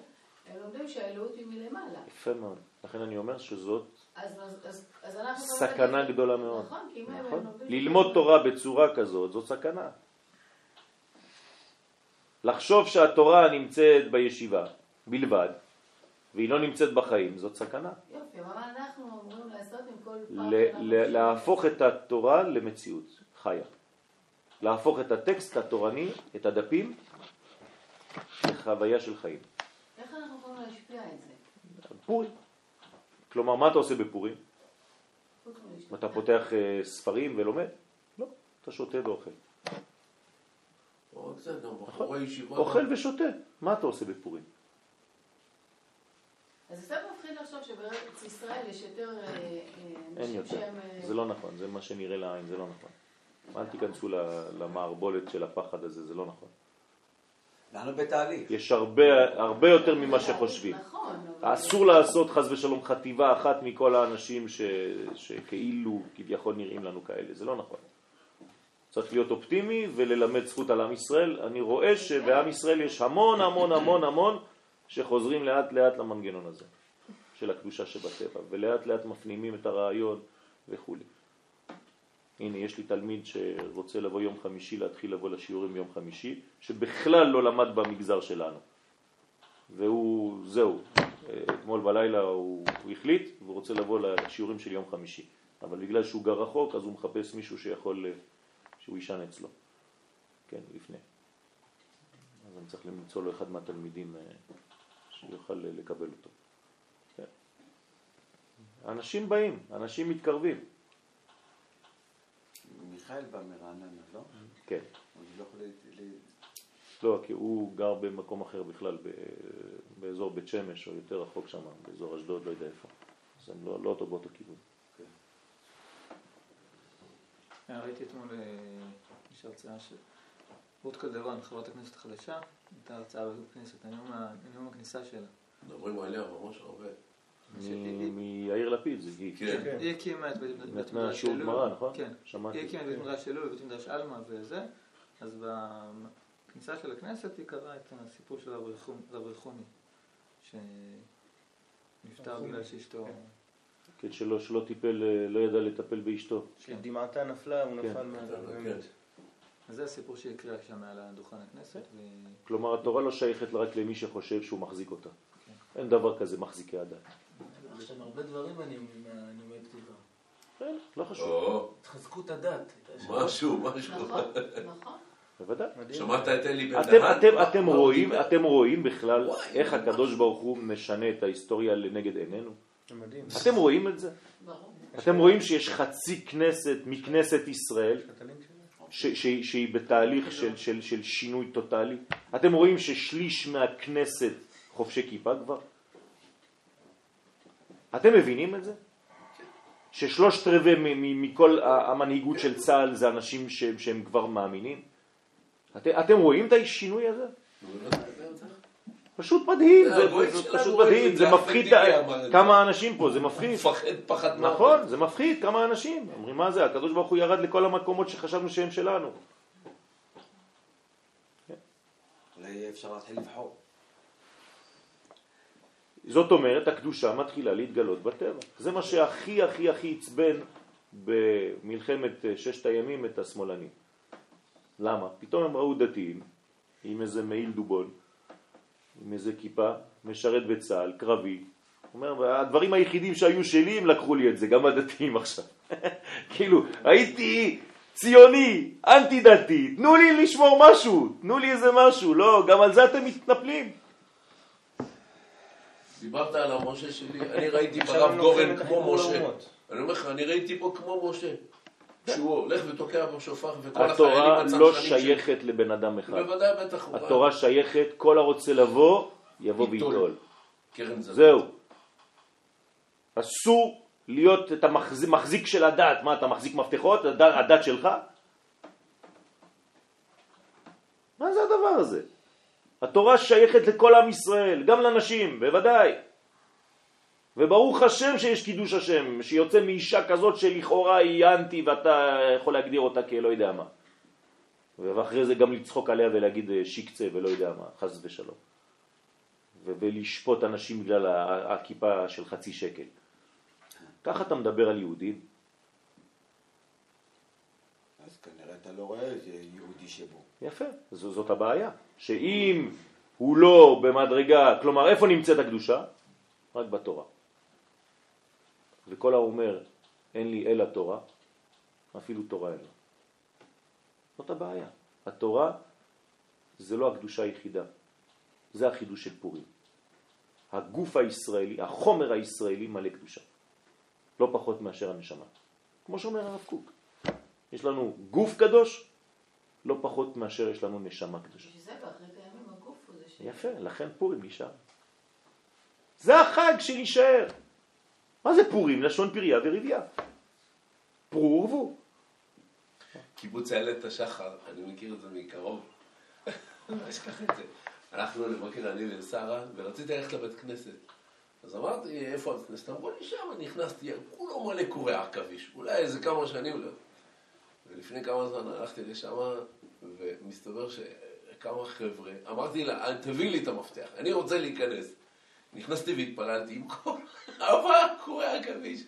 הם לומדים שהאלוהות היא מלמעלה. יפה מאוד. לכן אני אומר שזאת אז, אז, אז, אז אנחנו... סכנה להגיד- גדולה מאוד. נכון, כי אם נכון? ללמוד תורה בצורה כזאת, זאת סכנה. לחשוב שהתורה נמצאת בישיבה בלבד, והיא לא נמצאת בחיים, זאת סכנה. יופי, אבל מה אנחנו אמורים לעשות עם כל פעם להפוך את התורה למציאות חיה. להפוך את הטקסט התורני, את הדפים, לחוויה של חיים. איך אנחנו יכולים להשפיע את זה? פורים. כלומר, מה אתה עושה בפורים? אתה פותח אה, ספרים ולומד? לא, אתה שותה ואוכל. ישיבות. אוכל ושותה. מה אתה עושה בפורים? אז קצת מפחיד לחשוב שבארץ ישראל יש יותר אה, אה, אין אנשים יותר. שהם... אה, זה לא נכון, זה מה שנראה לעין, זה לא נכון. אל תיכנסו ל- למערבולת של הפחד הזה, זה לא נכון. אנחנו בתהליך. יש הרבה, הרבה יותר ממה שחושבים. נכון. אסור לעשות חז ושלום חטיבה אחת מכל האנשים ש, שכאילו כביכול נראים לנו כאלה, זה לא נכון. צריך להיות אופטימי וללמד זכות על עם ישראל. אני רואה שבעם ישראל יש המון המון המון המון שחוזרים לאט לאט למנגנון הזה של הקדושה שבטבע, ולאט לאט מפנימים את הרעיון וכו'. הנה, יש לי תלמיד שרוצה לבוא יום חמישי, להתחיל לבוא לשיעורים ביום חמישי, שבכלל לא למד במגזר שלנו. והוא, זהו, אתמול בלילה הוא, הוא החליט והוא רוצה לבוא לשיעורים של יום חמישי. אבל בגלל שהוא גר רחוק, אז הוא מחפש מישהו שיכול, שהוא יישן אצלו. כן, לפני. אז אני צריך למצוא לו אחד מהתלמידים אה, שיוכל לקבל אותו. כן. אנשים באים, אנשים מתקרבים. מיכאל בא מרעננה, לא? כן. הוא לא יכול לא, כי הוא גר במקום אחר בכלל, ב- באזור בית שמש, או יותר רחוק שם, באזור אשדוד, לא יודע איפה. אז הם לא, לא אותו באותו כיוון. אה, ראיתי אתמול, אה, יש הרצאה של רות קלדרון, חברת הכנסת החדשה, הייתה הרצאה בכנסת, הנאום ה- נאום הכניסה שלה. מדברים עליה ממש הרבה. מיאיר לפיד, זה היא. כן. היא הקימה את בית מדרש שיעור אלול. גמרא, נכון? כן. שמעתי. היא הקימה את בית מדרש אלול ובית מדרש עלמה וזה, אז בכניסה של הכנסת היא קראה את הסיפור של רב ריחומי, שנפטר בגלל שאשתו... כן, שלא, שלא טיפל, אה, לא ידע לטפל באשתו. שדמעתה נפלה, הוא כן. נפל. כן. באמת. אז זה הסיפור שהיא הקריאה שם מעל דוכן הכנסת, ו- כלומר, התורה לא שייכת רק למי שחושב שהוא מחזיק אותה. אין דבר כזה מחזיקי הדת. יש שם הרבה דברים מהנאומי פתיחה. כן, לא חשוב. או, תחזקו את הדת. משהו, משהו. נכון, נכון. בוודאי. שמעת את אלי בן אתם, דהן? אתם, הוא רואים? אתם רואים בכלל וואי, איך זה הקדוש ברוך הוא משנה את ההיסטוריה לנגד עינינו? אתם רואים את זה? אתם רואים שיש חצי כנסת מכנסת ישראל שהיא בתהליך של, של, של שינוי טוטלי? אתם רואים ששליש מהכנסת חובשי כיפה כבר? אתם מבינים את זה? ששלושת רבעי מ- מ- מכל המנהיגות של צה"ל זה אנשים שהם, שהם כבר מאמינים? אתם, אתם רואים את השינוי הזה? פשוט מדהים, זה פשוט מדהים, זה מפחיד את את. כמה אנשים פה, זה מפחיד. מפחד פחד מוות. נכון, זה מפחיד כמה אנשים. אומרים, מה זה, הקדוש ברוך הוא ירד לכל המקומות שחשבנו שהם שלנו. אולי אפשר להתחיל לבחור. זאת אומרת, הקדושה מתחילה להתגלות בטבע. זה מה שהכי הכי הכי עצבן במלחמת אה, ששת הימים את השמאלנים. למה? פתאום הם ראו דתיים עם איזה מעיל דובון, עם איזה כיפה, משרת בצה"ל, קרבי. אומר, הדברים היחידים שהיו שלי, הם לקחו לי את זה, גם הדתיים עכשיו. כאילו, הייתי ציוני, אנטי דתי, תנו לי לשמור משהו, תנו לי איזה משהו, לא, גם על זה אתם מתנפלים. דיברת על המשה שלי, אני ראיתי ברב גורן כמו משה. אני אומר לך, אני ראיתי פה כמו משה. שהוא הולך ותוקע בשופר וכל החיילים התורה לא שייכת לבן אדם אחד. בוודאי, בטח. התורה שייכת, כל הרוצה לבוא, יבוא. ויטול. זהו. אסור להיות את המחזיק מחזיק של הדת. מה, אתה מחזיק מפתחות? הדת שלך? מה זה הדבר הזה? התורה שייכת לכל עם ישראל, גם לנשים, בוודאי. וברוך השם שיש קידוש השם, שיוצא מאישה כזאת שלכאורה היא אנטי ואתה יכול להגדיר אותה כלא יודע מה. ואחרי זה גם לצחוק עליה ולהגיד אה, שיקצה ולא יודע מה, חס ושלום. ולשפוט אנשים בגלל הכיפה של חצי שקל. ככה אתה מדבר על יהודים? אז כנראה אתה לא רואה איזה יהודי שבו. יפה, זו, זאת הבעיה. שאם הוא לא במדרגה, כלומר איפה נמצאת הקדושה? רק בתורה. וכל האומר אין לי אלא תורה, אפילו תורה אין לו. זאת הבעיה. התורה זה לא הקדושה היחידה, זה החידוש של פורים. הגוף הישראלי, החומר הישראלי מלא קדושה. לא פחות מאשר הנשמה. כמו שאומר הרב קוק. יש לנו גוף קדוש, לא פחות מאשר יש לנו נשמה קדושה. בשביל זה באחרית הימים הגוף הוא זה ש... יפה, לכן פורים נשאר. זה החג שנשאר. מה זה פורים? לשון פריה ורבייה. פרו ורבו. קיבוץ איילת השחר, אני מכיר את זה מקרוב. לא אשכח את זה. הלכנו לבוקר אני ושרה, ורציתי ללכת לבית כנסת. אז אמרתי, איפה הבית כנסת? אמרו לי שם, נכנסתי, כולו מלא קורי עכביש. אולי איזה כמה שנים לא. ולפני כמה זמן הלכתי לשם, ומסתבר שכמה חבר'ה, אמרתי לה, "אל תביא לי את המפתח, אני רוצה להיכנס. נכנסתי והתפללתי עם כל אבא קורי עכביש.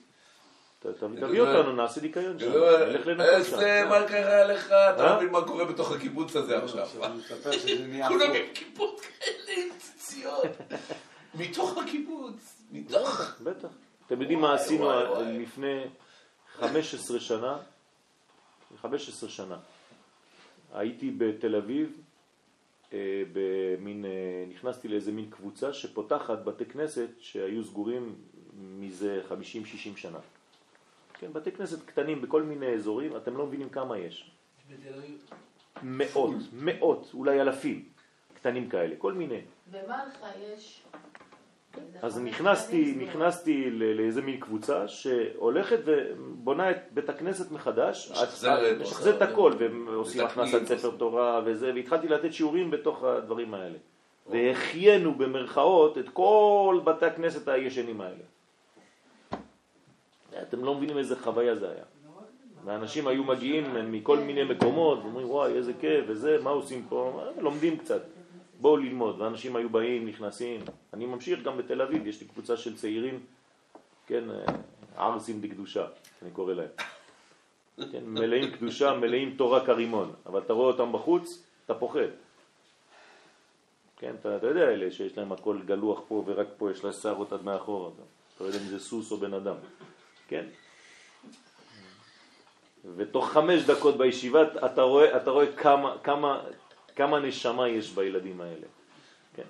תביא אותנו, נעשה ניקיון שם. לא, נלך לנקות איזה, שם. מה קרה לך? אתה אה? לא מבין מה קורה בתוך הקיבוץ הזה עכשיו. עכשיו כולם. עם כיפות כאלה, עם ציציות. מתוך הקיבוץ, מתוך... בטח. אתם יודעים מה עשינו. לפני 15 שנה? 15 שנה. הייתי בתל אביב, אה, במין, אה, נכנסתי לאיזה מין קבוצה שפותחת בתי כנסת שהיו סגורים מזה 50-60 שנה. כן, בתי כנסת קטנים בכל מיני אזורים, אתם לא מבינים כמה יש. מאות, מאות, אולי אלפים קטנים כאלה, כל מיני. במלחה יש... אז נכנסתי. נכנסתי לאיזה מין קבוצה שהולכת ובונה את בית הכנסת מחדש, משחזרת, את עושה- הכל, ועושים הכנסת ספר תורה וזה, והתחלתי לתת שיעורים בתוך הדברים האלה. והחיינו במרכאות את כל בתי הכנסת הישנים האלה. אתם לא מבינים איזה חוויה זה היה. ואנשים היו מגיעים מכל מיני מקומות, ואומרים וואי איזה כיף וזה, מה עושים פה? "אה, לומדים קצת, בואו ללמוד. ואנשים היו באים, נכנסים. אני ממשיך גם בתל אביב, יש לי קבוצה של צעירים, כן, אה, ערסים דקדושה, אני קורא להם. כן, מלאים קדושה, מלאים תורה כרימון, אבל אתה רואה אותם בחוץ, אתה פוחד. כן, אתה, אתה יודע אלה שיש להם הכל גלוח פה ורק פה יש לה שערות עד מאחורה, אתה אתה לא יודע אם זה סוס או בן אדם, כן? ותוך חמש דקות בישיבה אתה רואה, אתה רואה כמה, כמה, כמה נשמה יש בילדים האלה, כן?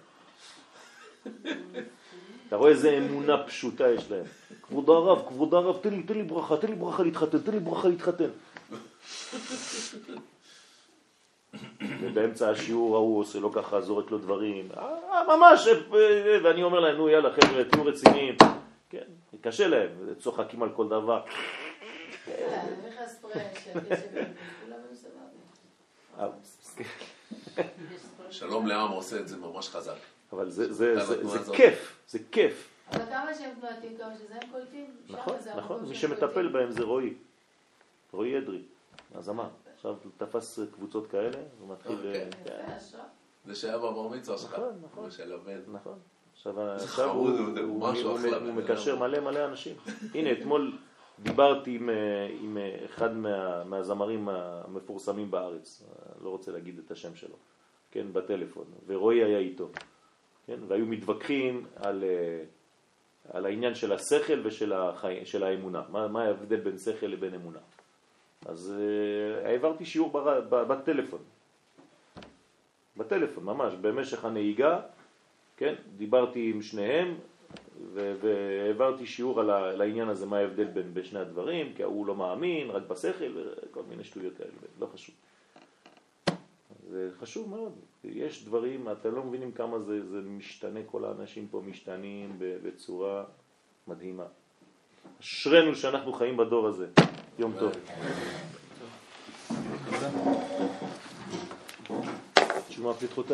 אתה רואה איזה אמונה פשוטה יש להם. כבוד הרב, כבוד הרב, תן לי, תן לי ברכה, תן לי ברכה להתחתן, תן לי ברכה להתחתן. ובאמצע השיעור ההוא עושה לו ככה, זורק לו דברים, אה, ממש, אה, אה, ואני אומר להם, נו יאללה חבר'ה, תהיו רציניים, כן, קשה להם, צוחקים על כל דבר. שלום לעם עושה את זה ממש חזק. אבל זה. כיף, זה כיף. אבל כמה שהם תנועתיים, כמה שזה הם קולטים, נכון, זה נכון, מי שמטפל. בהם זה רועי, רועי אדרי, הזמר. עכשיו הוא תפס קבוצות כאלה, הוא מתחיל... אוקיי. אה, השראה. זה שהיה בבר מצווה שלך. נכון, נכון. נכון. עכשיו, עכשיו הוא, מקשר. מלא מלא אנשים. הנה, אתמול דיברתי עם, אה, עם אה, אחד מה, מהזמרים המפורסמים בארץ, אה, לא רוצה להגיד את השם שלו, כן, בטלפון, ורועי היה איתו, כן, והיו מתווכחים על, על העניין של השכל ושל החי, של האמונה, מה, מה ההבדל בין שכל לבין אמונה. אז העברתי שיעור בר, בטלפון, בטלפון ממש, במשך הנהיגה, כן, דיברתי עם שניהם והעברתי שיעור על, העניין הזה, מה ההבדל בין, שני הדברים, כי ההוא לא מאמין, רק בשכל וכל מיני שטויות כאלה, לא חשוב. זה חשוב מאוד, יש דברים, אתם לא מבינים כמה זה, זה משתנה, כל האנשים פה משתנים בצורה מדהימה. אשרינו שאנחנו חיים בדור הזה. יום טוב. Tu m'as appelé trop